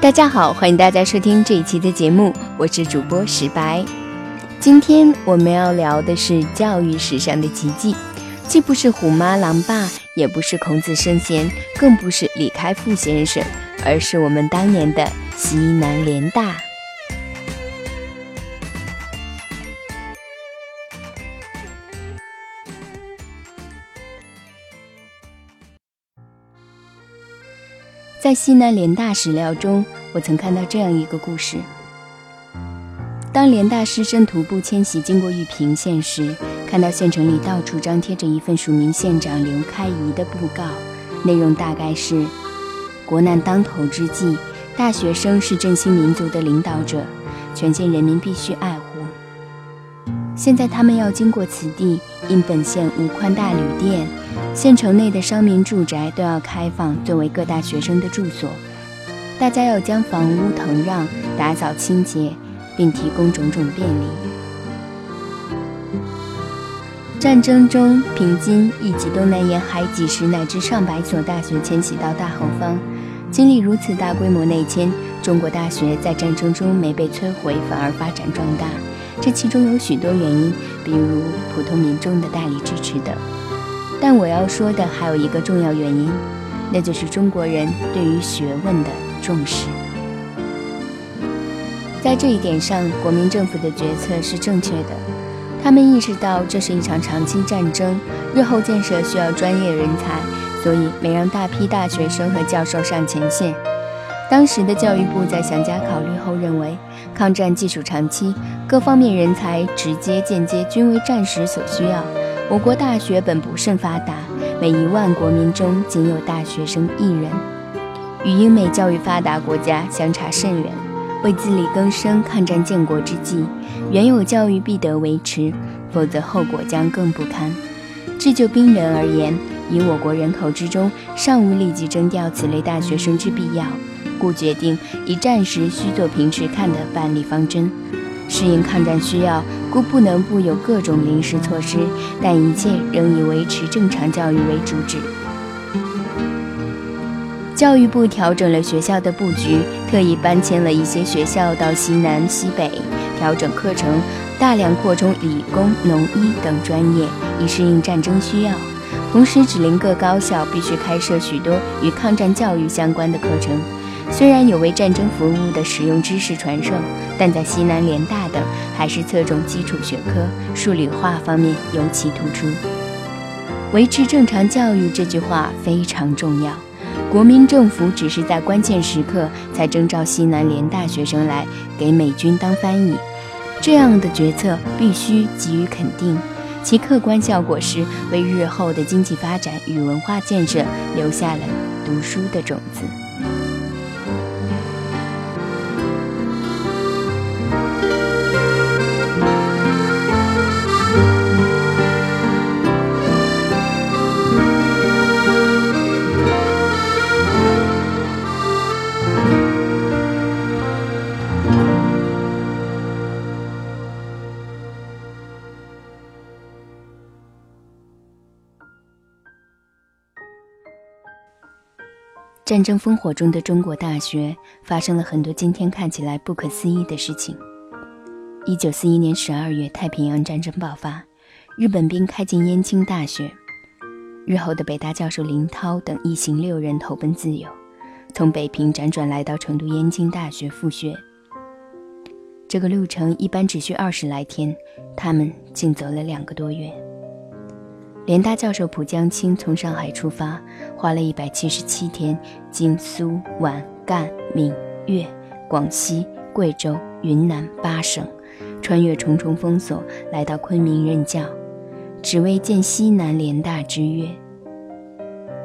大家好，欢迎大家收听这一期的节目，我是主播石白。今天我们要聊的是教育史上的奇迹，既不是虎妈狼爸，也不是孔子圣贤，更不是李开复先生，而是我们当年的西南联大。在西南联大史料中，我曾看到这样一个故事：当联大师生徒步迁徙经过玉屏县时，看到县城里到处张贴着一份署名县长刘开宜的布告，内容大概是：国难当头之际，大学生是振兴民族的领导者，全县人民必须爱护。现在他们要经过此地，因本县无宽大旅店。县城内的商民住宅都要开放作为各大学生的住所，大家要将房屋腾让、打扫清洁，并提供种种便利。战争中，平津以及东南沿海几十乃至上百所大学迁徙到大后方，经历如此大规模内迁，中国大学在战争中没被摧毁，反而发展壮大。这其中有许多原因，比如普通民众的大力支持等。但我要说的还有一个重要原因，那就是中国人对于学问的重视。在这一点上，国民政府的决策是正确的。他们意识到这是一场长期战争，日后建设需要专业人才，所以没让大批大学生和教授上前线。当时的教育部在详加考虑后认为，抗战技术长期，各方面人才直接、间接均为战时所需要。我国大学本不甚发达，每一万国民中仅有大学生一人，与英美教育发达国家相差甚远。为自力更生，抗战建国之际，原有教育必得维持，否则后果将更不堪。至就兵人而言，以我国人口之中，尚无立即征调此类大学生之必要，故决定以战时需做平时看的办理方针。适应抗战需要，故不能不有各种临时措施，但一切仍以维持正常教育为主旨。教育部调整了学校的布局，特意搬迁了一些学校到西南、西北，调整课程，大量扩充理工、农医等专业，以适应战争需要。同时，指令各高校必须开设许多与抗战教育相关的课程。虽然有为战争服务的实用知识传授，但在西南联大等还是侧重基础学科，数理化方面尤其突出。维持正常教育这句话非常重要。国民政府只是在关键时刻才征召西南联大学生来给美军当翻译，这样的决策必须给予肯定。其客观效果是为日后的经济发展与文化建设留下了读书的种子。战争烽火中的中国大学发生了很多今天看起来不可思议的事情。一九四一年十二月，太平洋战争爆发，日本兵开进燕京大学，日后的北大教授林涛等一行六人投奔自由，从北平辗转来到成都燕京大学复学。这个路程一般只需二十来天，他们竟走了两个多月。联大教授蒲江青从上海出发，花了一百七十七天，经苏皖赣闽粤、广西、贵州、云南八省，穿越重重封锁，来到昆明任教，只为见西南联大之约。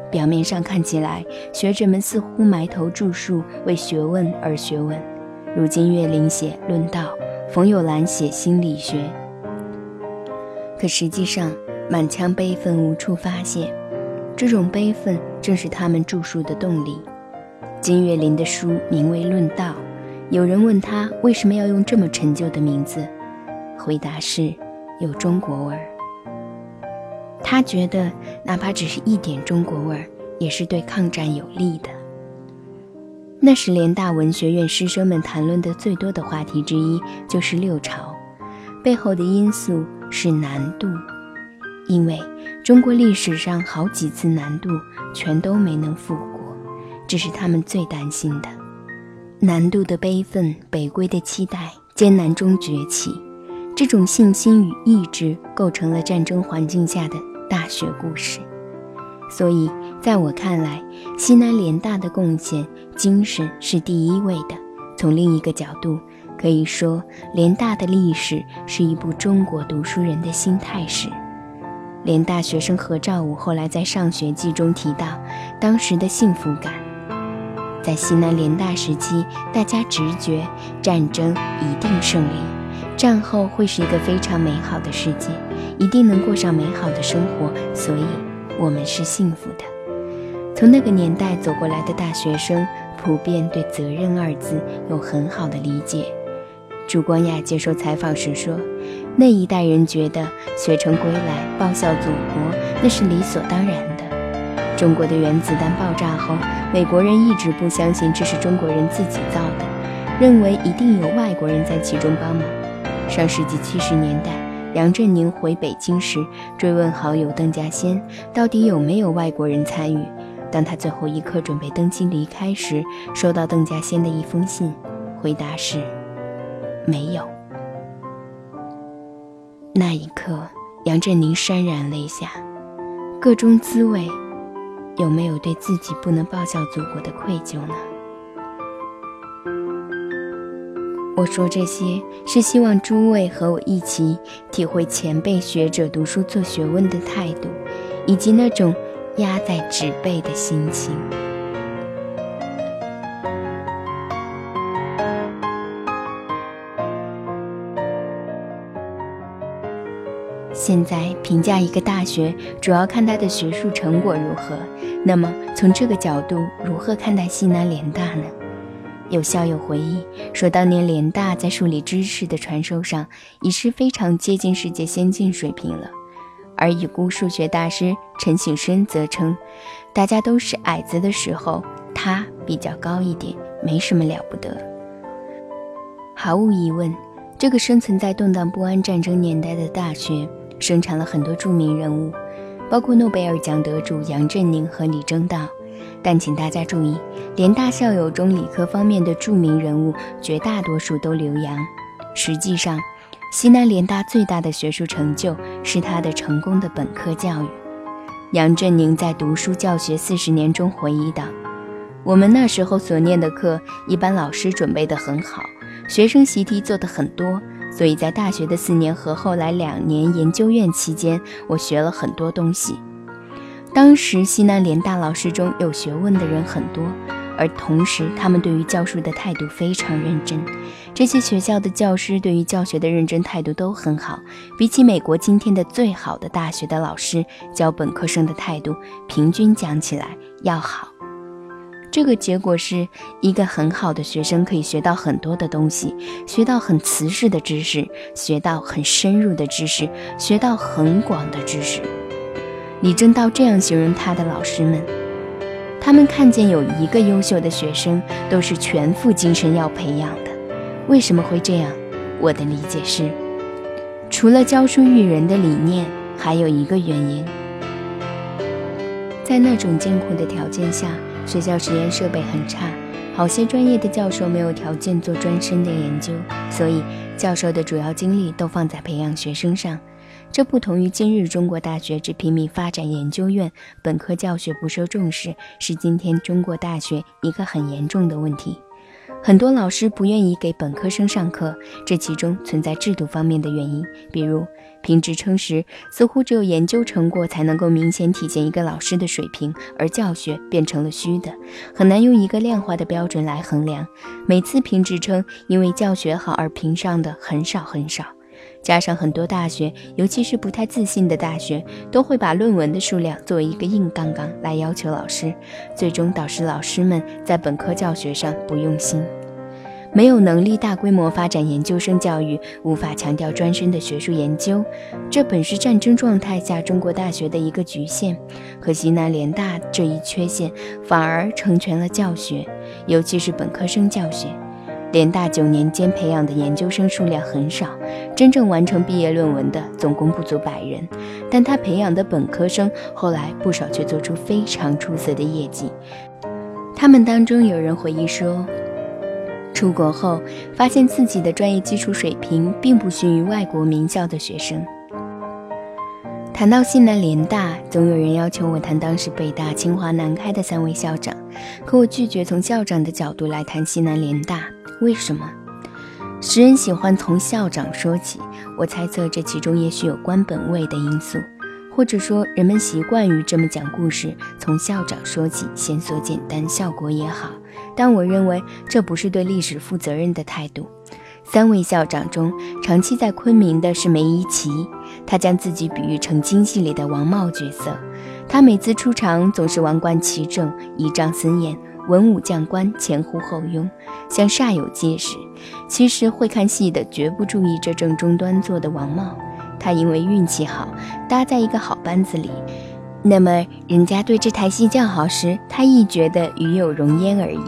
表面上看起来，学者们似乎埋头著述，为学问而学问，如今岳霖写《论道》，冯友兰写《心理学》，可实际上。满腔悲愤无处发泄，这种悲愤正是他们著述的动力。金岳霖的书名为《论道》，有人问他为什么要用这么陈旧的名字，回答是有中国味儿。他觉得哪怕只是一点中国味儿，也是对抗战有利的。那时联大文学院师生们谈论的最多的话题之一就是六朝，背后的因素是南渡，因为中国历史上好几次南渡全都没能复国，这是他们最担心的。南渡的悲愤，北归的期待，艰难中崛起，这种信心与意志构成了战争环境下的大学故事。所以，在我看来，西南联大的贡献精神是第一位的。从另一个角度，可以说，联大的历史是一部中国读书人的心态史。联大学生何兆武后来在《上学记》中提到，当时的幸福感，在西南联大时期，大家直觉战争一定胜利，战后会是一个非常美好的世界，一定能过上美好的生活，所以。我们是幸福的。从那个年代走过来的大学生，普遍对“责任”二字有很好的理解。朱光亚接受采访时说：“那一代人觉得学成归来报效祖国，那是理所当然的。中国的原子弹爆炸后，美国人一直不相信这是中国人自己造的，认为一定有外国人在其中帮忙。上世纪七十年代。”杨振宁回北京时，追问好友邓稼先到底有没有外国人参与。当他最后一刻准备登机离开时，收到邓稼先的一封信，回答是：没有。那一刻，杨振宁潸然泪下，个中滋味，有没有对自己不能报效祖国的愧疚呢？我说这些是希望诸位和我一起体会前辈学者读书做学问的态度，以及那种压在纸背的心情。现在评价一个大学，主要看它的学术成果如何。那么从这个角度，如何看待西南联大呢？有校友回忆说，当年联大在数理知识的传授上已是非常接近世界先进水平了。而已故数学大师陈省身则称，大家都是矮子的时候，他比较高一点，没什么了不得。毫无疑问，这个生存在动荡不安战争年代的大学，生产了很多著名人物，包括诺贝尔奖得主杨振宁和李政道。但请大家注意，联大校友中理科方面的著名人物绝大多数都留洋。实际上，西南联大最大的学术成就是他的成功的本科教育。杨振宁在《读书教学四十年》中回忆道：“我们那时候所念的课，一般老师准备得很好，学生习题做得很多，所以在大学的四年和后来两年研究院期间，我学了很多东西。”当时西南联大老师中有学问的人很多，而同时他们对于教书的态度非常认真。这些学校的教师对于教学的认真态度都很好，比起美国今天的最好的大学的老师教本科生的态度，平均讲起来要好。这个结果是一个很好的学生可以学到很多的东西，学到很瓷实的知识，学到很深入的知识，学到很广的知识。李政道这样形容他的老师们：他们看见有一个优秀的学生，都是全副精神要培养的。为什么会这样？我的理解是，除了教书育人的理念，还有一个原因。在那种艰苦的条件下，学校实验设备很差，好些专业的教授没有条件做专深的研究，所以教授的主要精力都放在培养学生上。这不同于今日中国大学只拼命发展研究院，本科教学不受重视，是今天中国大学一个很严重的问题。很多老师不愿意给本科生上课，这其中存在制度方面的原因。比如评职称时，似乎只有研究成果才能够明显体现一个老师的水平，而教学变成了虚的，很难用一个量化的标准来衡量。每次评职称因为教学好而评上的很少很少。加上很多大学，尤其是不太自信的大学，都会把论文的数量作为一个硬杠杠来要求老师，最终导致老师们在本科教学上不用心。没有能力大规模发展研究生教育，无法强调专深的学术研究，这本是战争状态下中国大学的一个局限。可西南联大这一缺陷反而成全了教学，尤其是本科生教学。联大九年间培养的研究生数量很少，真正完成毕业论文的总共不足百人。但他培养的本科生后来不少却做出非常出色的业绩。他们当中有人回忆说，出国后发现自己的专业基础水平并不逊于外国名校的学生。谈到西南联大，总有人要求我谈当时北大、清华、南开的三位校长，可我拒绝从校长的角度来谈西南联大。为什么？时人喜欢从校长说起，我猜测这其中也许有官本位的因素，或者说人们习惯于这么讲故事，从校长说起，线索简单，效果也好。但我认为这不是对历史负责任的态度。三位校长中，长期在昆明的是梅贻琦，他将自己比喻成京戏里的王茂角色，他每次出场总是王冠齐整，仪仗森严。文武将官前呼后拥，像煞有介事。其实会看戏的绝不注意这正中端坐的王茂，他因为运气好，搭在一个好班子里。那么人家对这台戏叫好时，他亦觉得与有荣焉而已。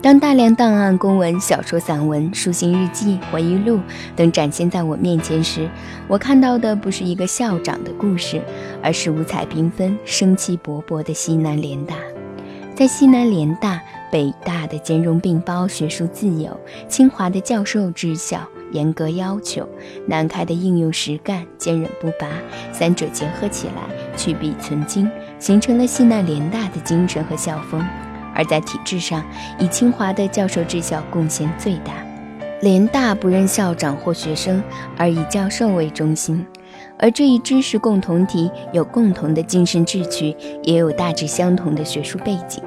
当大量档案、公文、小说、散文、书信、日记、回忆录等展现在我面前时，我看到的不是一个校长的故事，而是五彩缤纷、生气勃勃的西南联大。在西南联大、北大的兼容并包、学术自由，清华的教授治校严格要求，南开的应用实干、坚韧不拔，三者结合起来，去弊存精，形成了西南联大的精神和校风。而在体制上，以清华的教授治校贡献最大。联大不认校长或学生，而以教授为中心。而这一知识共同体有共同的精神志趣，也有大致相同的学术背景。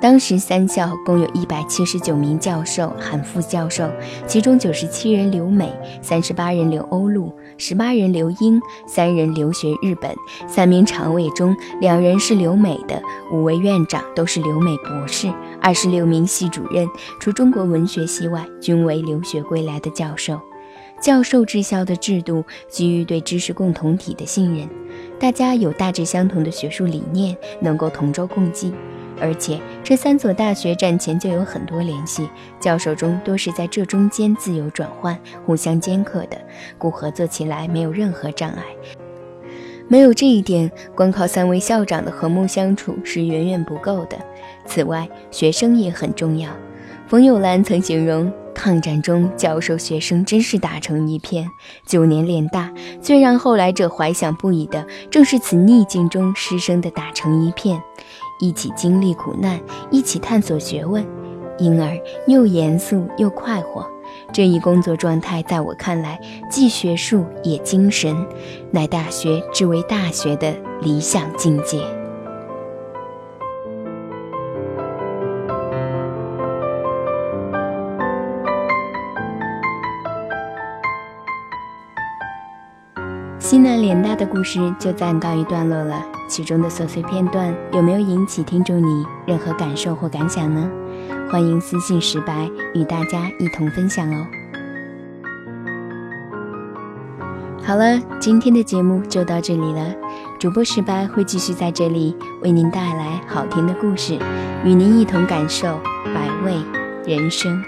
当时三校共有一百七十九名教授含副教授，其中九十七人留美，三十八人留欧陆，十八人留英，三人留学日本。三名常委中，两人是留美的，五位院长都是留美博士，二十六名系主任除中国文学系外，均为留学归来的教授。教授治校的制度基于对知识共同体的信任，大家有大致相同的学术理念，能够同舟共济。而且这三所大学战前就有很多联系，教授中都是在这中间自由转换、互相兼课的，故合作起来没有任何障碍。没有这一点，光靠三位校长的和睦相处是远远不够的。此外，学生也很重要。冯友兰曾形容。抗战中，教授学生真是打成一片。九年联大，最让后来者怀想不已的，正是此逆境中师生的打成一片，一起经历苦难，一起探索学问，因而又严肃又快活。这一工作状态，在我看来，既学术也精神，乃大学之为大学的理想境界。西南联大的故事就暂告一段落了，其中的琐碎片段有没有引起听众你任何感受或感想呢？欢迎私信石白与大家一同分享哦。好了，今天的节目就到这里了，主播石白会继续在这里为您带来好听的故事，与您一同感受百味人生。